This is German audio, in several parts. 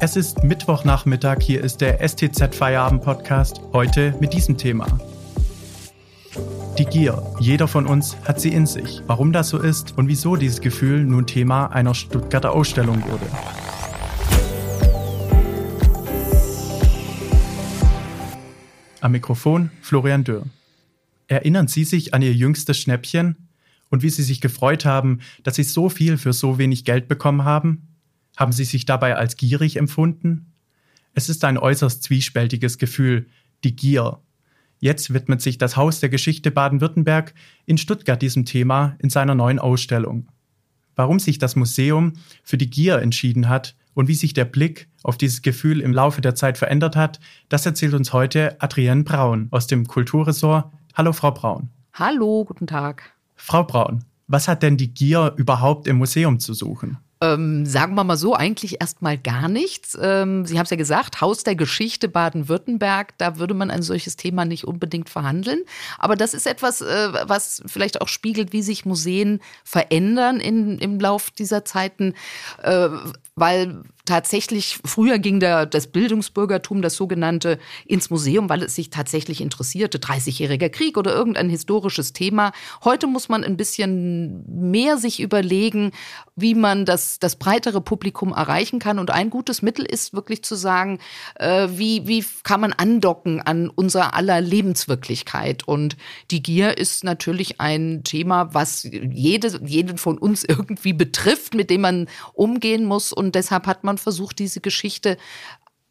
Es ist Mittwochnachmittag, hier ist der STZ Feierabend Podcast, heute mit diesem Thema. Die Gier. Jeder von uns hat sie in sich. Warum das so ist und wieso dieses Gefühl nun Thema einer Stuttgarter Ausstellung wurde. Am Mikrofon Florian Dürr. Erinnern Sie sich an Ihr jüngstes Schnäppchen und wie Sie sich gefreut haben, dass Sie so viel für so wenig Geld bekommen haben? Haben Sie sich dabei als gierig empfunden? Es ist ein äußerst zwiespältiges Gefühl, die Gier. Jetzt widmet sich das Haus der Geschichte Baden-Württemberg in Stuttgart diesem Thema in seiner neuen Ausstellung. Warum sich das Museum für die Gier entschieden hat und wie sich der Blick auf dieses Gefühl im Laufe der Zeit verändert hat, das erzählt uns heute Adrienne Braun aus dem Kulturressort. Hallo, Frau Braun. Hallo, guten Tag. Frau Braun, was hat denn die Gier überhaupt im Museum zu suchen? Ähm, sagen wir mal so, eigentlich erstmal gar nichts. Ähm, Sie haben es ja gesagt, Haus der Geschichte Baden-Württemberg, da würde man ein solches Thema nicht unbedingt verhandeln. Aber das ist etwas, äh, was vielleicht auch spiegelt, wie sich Museen verändern in, im Lauf dieser Zeiten, äh, weil tatsächlich, früher ging der, das Bildungsbürgertum, das sogenannte, ins Museum, weil es sich tatsächlich interessierte. 30-jähriger Krieg oder irgendein historisches Thema. Heute muss man ein bisschen mehr sich überlegen, wie man das, das breitere Publikum erreichen kann. Und ein gutes Mittel ist wirklich zu sagen, äh, wie, wie kann man andocken an unser aller Lebenswirklichkeit. Und die Gier ist natürlich ein Thema, was jede, jeden von uns irgendwie betrifft, mit dem man umgehen muss. Und deshalb hat man versucht, diese Geschichte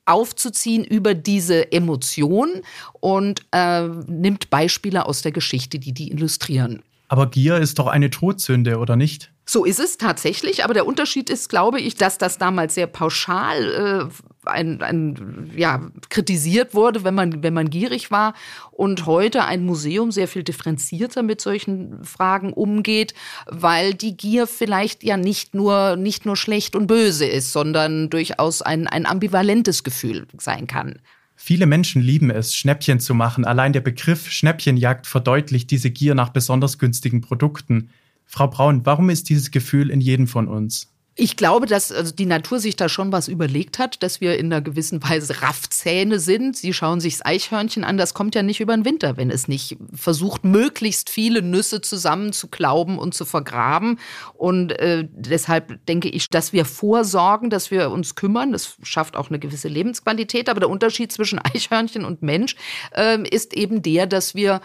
aufzuziehen über diese Emotion und äh, nimmt Beispiele aus der Geschichte, die die illustrieren. Aber Gier ist doch eine Todsünde, oder nicht? So ist es tatsächlich, aber der Unterschied ist, glaube ich, dass das damals sehr pauschal äh, ein, ein, ja, kritisiert wurde, wenn man, wenn man gierig war und heute ein Museum sehr viel differenzierter mit solchen Fragen umgeht, weil die Gier vielleicht ja nicht nur, nicht nur schlecht und böse ist, sondern durchaus ein, ein ambivalentes Gefühl sein kann. Viele Menschen lieben es, Schnäppchen zu machen. Allein der Begriff Schnäppchenjagd verdeutlicht diese Gier nach besonders günstigen Produkten. Frau Braun, warum ist dieses Gefühl in jedem von uns? Ich glaube, dass also die Natur sich da schon was überlegt hat, dass wir in einer gewissen Weise Raffzähne sind. Sie schauen sich das Eichhörnchen an, das kommt ja nicht über den Winter, wenn es nicht versucht, möglichst viele Nüsse zusammen zu klauben und zu vergraben. Und äh, deshalb denke ich, dass wir vorsorgen, dass wir uns kümmern. Das schafft auch eine gewisse Lebensqualität. Aber der Unterschied zwischen Eichhörnchen und Mensch äh, ist eben der, dass wir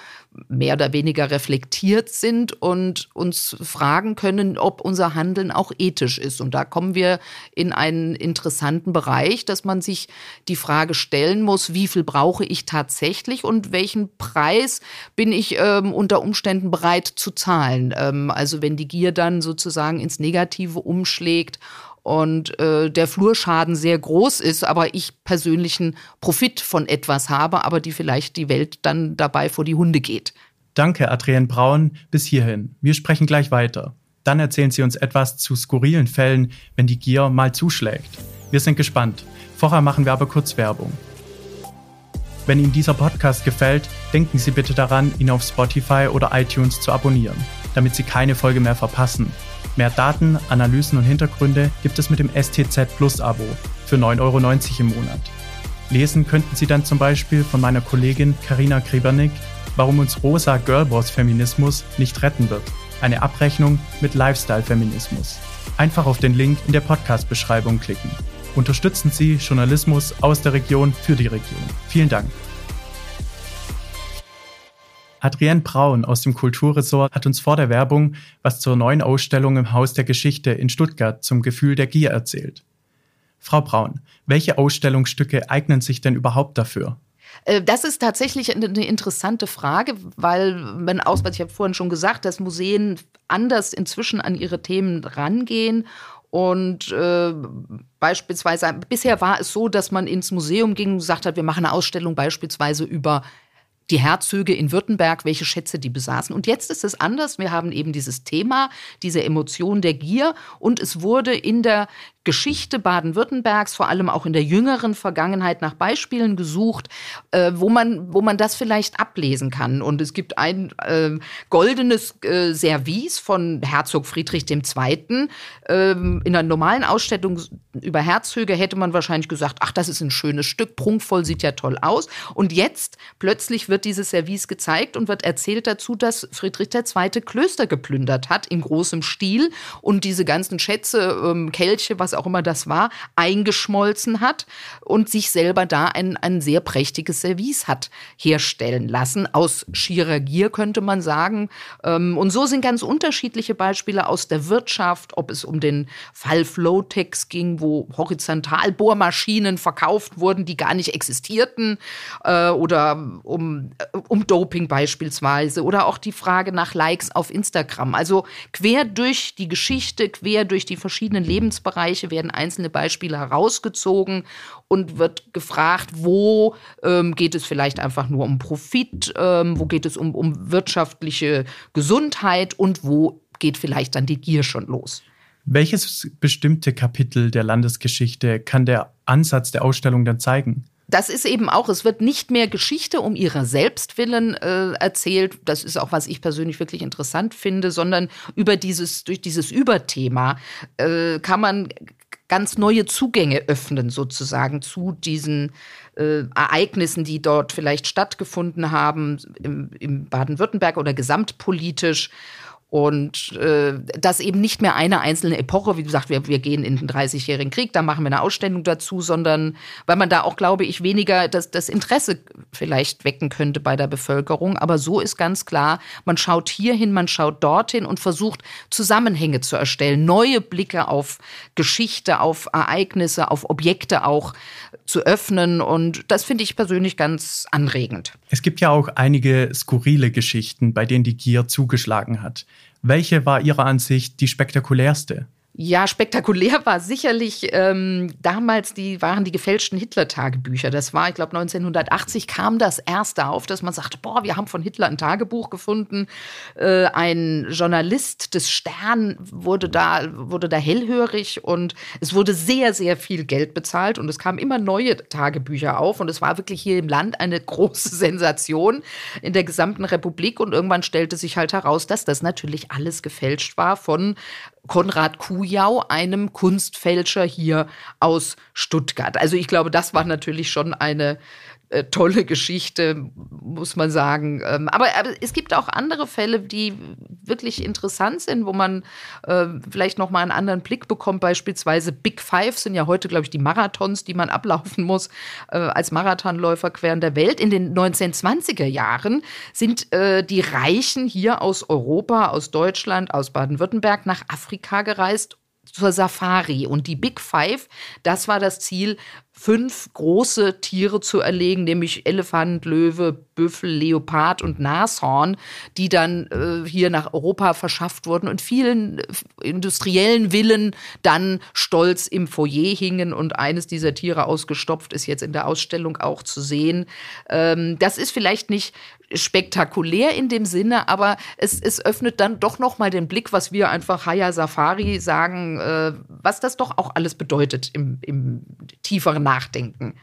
mehr oder weniger reflektiert sind und uns fragen können, ob unser Handeln auch ethisch ist. Und da kommen wir in einen interessanten Bereich, dass man sich die Frage stellen muss, wie viel brauche ich tatsächlich und welchen Preis bin ich ähm, unter Umständen bereit zu zahlen. Ähm, also wenn die Gier dann sozusagen ins Negative umschlägt und äh, der Flurschaden sehr groß ist, aber ich persönlichen Profit von etwas habe, aber die vielleicht die Welt dann dabei vor die Hunde geht. Danke, Adrienne Braun, bis hierhin. Wir sprechen gleich weiter. Dann erzählen Sie uns etwas zu skurrilen Fällen, wenn die Gier mal zuschlägt. Wir sind gespannt. Vorher machen wir aber kurz Werbung. Wenn Ihnen dieser Podcast gefällt, denken Sie bitte daran, ihn auf Spotify oder iTunes zu abonnieren, damit Sie keine Folge mehr verpassen. Mehr Daten, Analysen und Hintergründe gibt es mit dem STZ Plus Abo für 9,90 Euro im Monat. Lesen könnten Sie dann zum Beispiel von meiner Kollegin Karina Krebernick, warum uns rosa Girlboss Feminismus nicht retten wird eine Abrechnung mit Lifestyle-Feminismus. Einfach auf den Link in der Podcast-Beschreibung klicken. Unterstützen Sie Journalismus aus der Region für die Region. Vielen Dank. Adrienne Braun aus dem Kulturressort hat uns vor der Werbung was zur neuen Ausstellung im Haus der Geschichte in Stuttgart zum Gefühl der Gier erzählt. Frau Braun, welche Ausstellungsstücke eignen sich denn überhaupt dafür? Äh, das ist tatsächlich eine interessante Frage, weil wenn aus, ich habe vorhin schon gesagt, dass Museen anders inzwischen an ihre Themen rangehen und äh, beispielsweise, bisher war es so, dass man ins Museum ging und gesagt hat, wir machen eine Ausstellung beispielsweise über die Herzöge in Württemberg, welche Schätze die besaßen. Und jetzt ist es anders. Wir haben eben dieses Thema, diese Emotion der Gier. Und es wurde in der Geschichte Baden-Württembergs, vor allem auch in der jüngeren Vergangenheit nach Beispielen gesucht, äh, wo, man, wo man das vielleicht ablesen kann. Und es gibt ein äh, goldenes äh, Service von Herzog Friedrich II. Ähm, in einer normalen Ausstellung über Herzöge hätte man wahrscheinlich gesagt, ach, das ist ein schönes Stück, prunkvoll, sieht ja toll aus. Und jetzt plötzlich wird dieses Service gezeigt und wird erzählt dazu, dass Friedrich II. Klöster geplündert hat in großem Stil und diese ganzen Schätze, ähm, Kelche, was auch immer das war, eingeschmolzen hat und sich selber da ein, ein sehr prächtiges Service hat herstellen lassen. Aus schierer Gier könnte man sagen. Ähm, und so sind ganz unterschiedliche Beispiele aus der Wirtschaft, ob es um den Fall Flowtex ging, wo Horizontalbohrmaschinen verkauft wurden, die gar nicht existierten, äh, oder um, um Doping beispielsweise, oder auch die Frage nach Likes auf Instagram. Also quer durch die Geschichte, quer durch die verschiedenen Lebensbereiche werden einzelne Beispiele herausgezogen und wird gefragt, wo ähm, geht es vielleicht einfach nur um Profit, ähm, wo geht es um, um wirtschaftliche Gesundheit und wo geht vielleicht dann die Gier schon los. Welches bestimmte Kapitel der Landesgeschichte kann der Ansatz der Ausstellung dann zeigen? Das ist eben auch, es wird nicht mehr Geschichte um ihrer Selbstwillen äh, erzählt. Das ist auch, was ich persönlich wirklich interessant finde, sondern über dieses, durch dieses Überthema äh, kann man ganz neue Zugänge öffnen, sozusagen, zu diesen äh, Ereignissen, die dort vielleicht stattgefunden haben, im, im Baden-Württemberg oder gesamtpolitisch. Und äh, das eben nicht mehr eine einzelne Epoche, wie gesagt, wir, wir gehen in den 30-jährigen Krieg, da machen wir eine Ausstellung dazu, sondern weil man da auch, glaube ich, weniger das, das Interesse vielleicht wecken könnte bei der Bevölkerung. Aber so ist ganz klar, man schaut hierhin, man schaut dorthin und versucht, Zusammenhänge zu erstellen, neue Blicke auf Geschichte, auf Ereignisse, auf Objekte auch zu öffnen. Und das finde ich persönlich ganz anregend. Es gibt ja auch einige skurrile Geschichten, bei denen die Gier zugeschlagen hat. Welche war Ihrer Ansicht die spektakulärste? Ja, spektakulär war sicherlich ähm, damals die waren die gefälschten Hitler-Tagebücher. Das war, ich glaube, 1980 kam das erste auf, dass man sagte, boah, wir haben von Hitler ein Tagebuch gefunden. Äh, ein Journalist des Stern wurde da wurde da hellhörig und es wurde sehr sehr viel Geld bezahlt und es kamen immer neue Tagebücher auf und es war wirklich hier im Land eine große Sensation in der gesamten Republik und irgendwann stellte sich halt heraus, dass das natürlich alles gefälscht war von Konrad Kujau, einem Kunstfälscher hier aus Stuttgart. Also ich glaube, das war natürlich schon eine äh, tolle Geschichte, muss man sagen. Ähm, aber, aber, es gibt auch andere Fälle, die wirklich interessant sind, wo man äh, vielleicht noch mal einen anderen Blick bekommt. Beispielsweise Big Five sind ja heute, glaube ich, die Marathons, die man ablaufen muss äh, als Marathonläufer quer in der Welt. In den 1920er Jahren sind äh, die Reichen hier aus Europa, aus Deutschland, aus Baden-Württemberg nach Afrika gereist zur Safari. Und die Big Five, das war das Ziel, fünf große Tiere zu erlegen, nämlich Elefant, Löwe, Büffel, Leopard und Nashorn, die dann äh, hier nach Europa verschafft wurden und vielen äh, industriellen Villen dann stolz im Foyer hingen und eines dieser Tiere ausgestopft ist jetzt in der Ausstellung auch zu sehen. Ähm, das ist vielleicht nicht spektakulär in dem Sinne, aber es, es öffnet dann doch noch mal den Blick, was wir einfach Haya Safari sagen, äh, was das doch auch alles bedeutet im, im tieferen Nachdenken.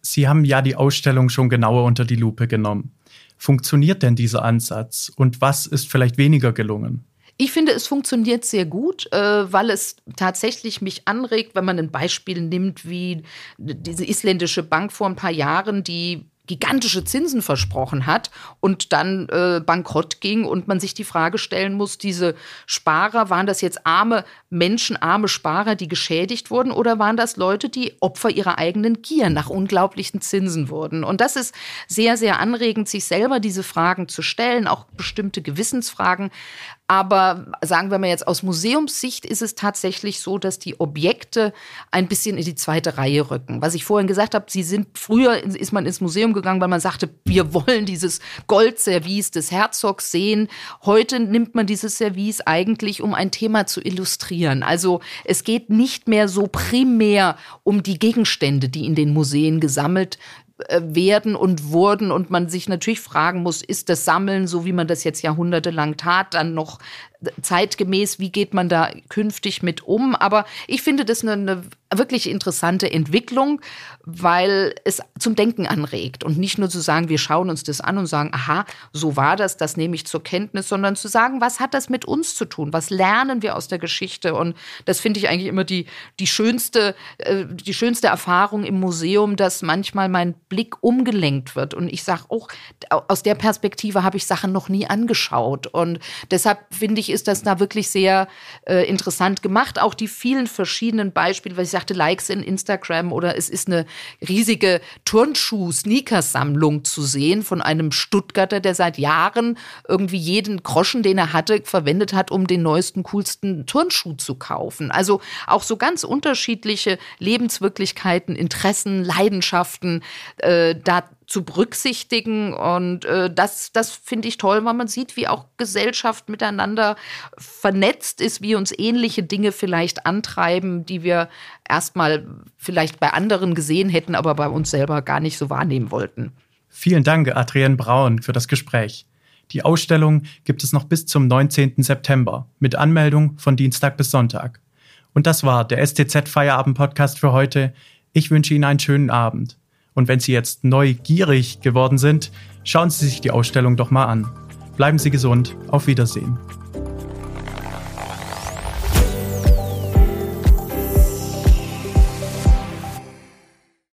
Sie haben ja die Ausstellung schon genauer unter die Lupe genommen. Funktioniert denn dieser Ansatz und was ist vielleicht weniger gelungen? Ich finde, es funktioniert sehr gut, äh, weil es tatsächlich mich anregt, wenn man ein Beispiel nimmt wie diese isländische Bank vor ein paar Jahren, die gigantische Zinsen versprochen hat und dann äh, bankrott ging und man sich die Frage stellen muss, diese Sparer, waren das jetzt arme Menschen, arme Sparer, die geschädigt wurden oder waren das Leute, die Opfer ihrer eigenen Gier nach unglaublichen Zinsen wurden? Und das ist sehr, sehr anregend, sich selber diese Fragen zu stellen, auch bestimmte Gewissensfragen. Aber sagen wir mal jetzt aus Museumssicht ist es tatsächlich so, dass die Objekte ein bisschen in die zweite Reihe rücken. Was ich vorhin gesagt habe, sie sind früher ist man ins Museum gegangen, weil man sagte, wir wollen dieses Goldservice des Herzogs sehen. Heute nimmt man dieses Service eigentlich, um ein Thema zu illustrieren. Also es geht nicht mehr so primär um die Gegenstände, die in den Museen gesammelt werden und wurden und man sich natürlich fragen muss, ist das Sammeln, so wie man das jetzt jahrhundertelang tat, dann noch zeitgemäß, wie geht man da künftig mit um. Aber ich finde das eine, eine wirklich interessante Entwicklung, weil es zum Denken anregt und nicht nur zu sagen, wir schauen uns das an und sagen, aha, so war das, das nehme ich zur Kenntnis, sondern zu sagen, was hat das mit uns zu tun? Was lernen wir aus der Geschichte? Und das finde ich eigentlich immer die, die schönste, äh, die schönste Erfahrung im Museum, dass manchmal mein Blick umgelenkt wird und ich sage, oh, aus der Perspektive habe ich Sachen noch nie angeschaut und deshalb finde ich, ist das da wirklich sehr äh, interessant gemacht. Auch die vielen verschiedenen Beispiele, weil ich sagte, Likes in Instagram oder es ist eine riesige Turnschuh-Sneakersammlung zu sehen von einem Stuttgarter, der seit Jahren irgendwie jeden Groschen, den er hatte, verwendet hat, um den neuesten, coolsten Turnschuh zu kaufen. Also auch so ganz unterschiedliche Lebenswirklichkeiten, Interessen, Leidenschaften äh, da zu berücksichtigen. Und äh, das, das finde ich toll, weil man sieht, wie auch Gesellschaft miteinander vernetzt ist, wie uns ähnliche Dinge vielleicht antreiben, die wir erstmal vielleicht bei anderen gesehen hätten, aber bei uns selber gar nicht so wahrnehmen wollten. Vielen Dank, Adrienne Braun, für das Gespräch. Die Ausstellung gibt es noch bis zum 19. September mit Anmeldung von Dienstag bis Sonntag. Und das war der STZ Feierabend Podcast für heute. Ich wünsche Ihnen einen schönen Abend. Und wenn Sie jetzt neugierig geworden sind, schauen Sie sich die Ausstellung doch mal an. Bleiben Sie gesund. Auf Wiedersehen.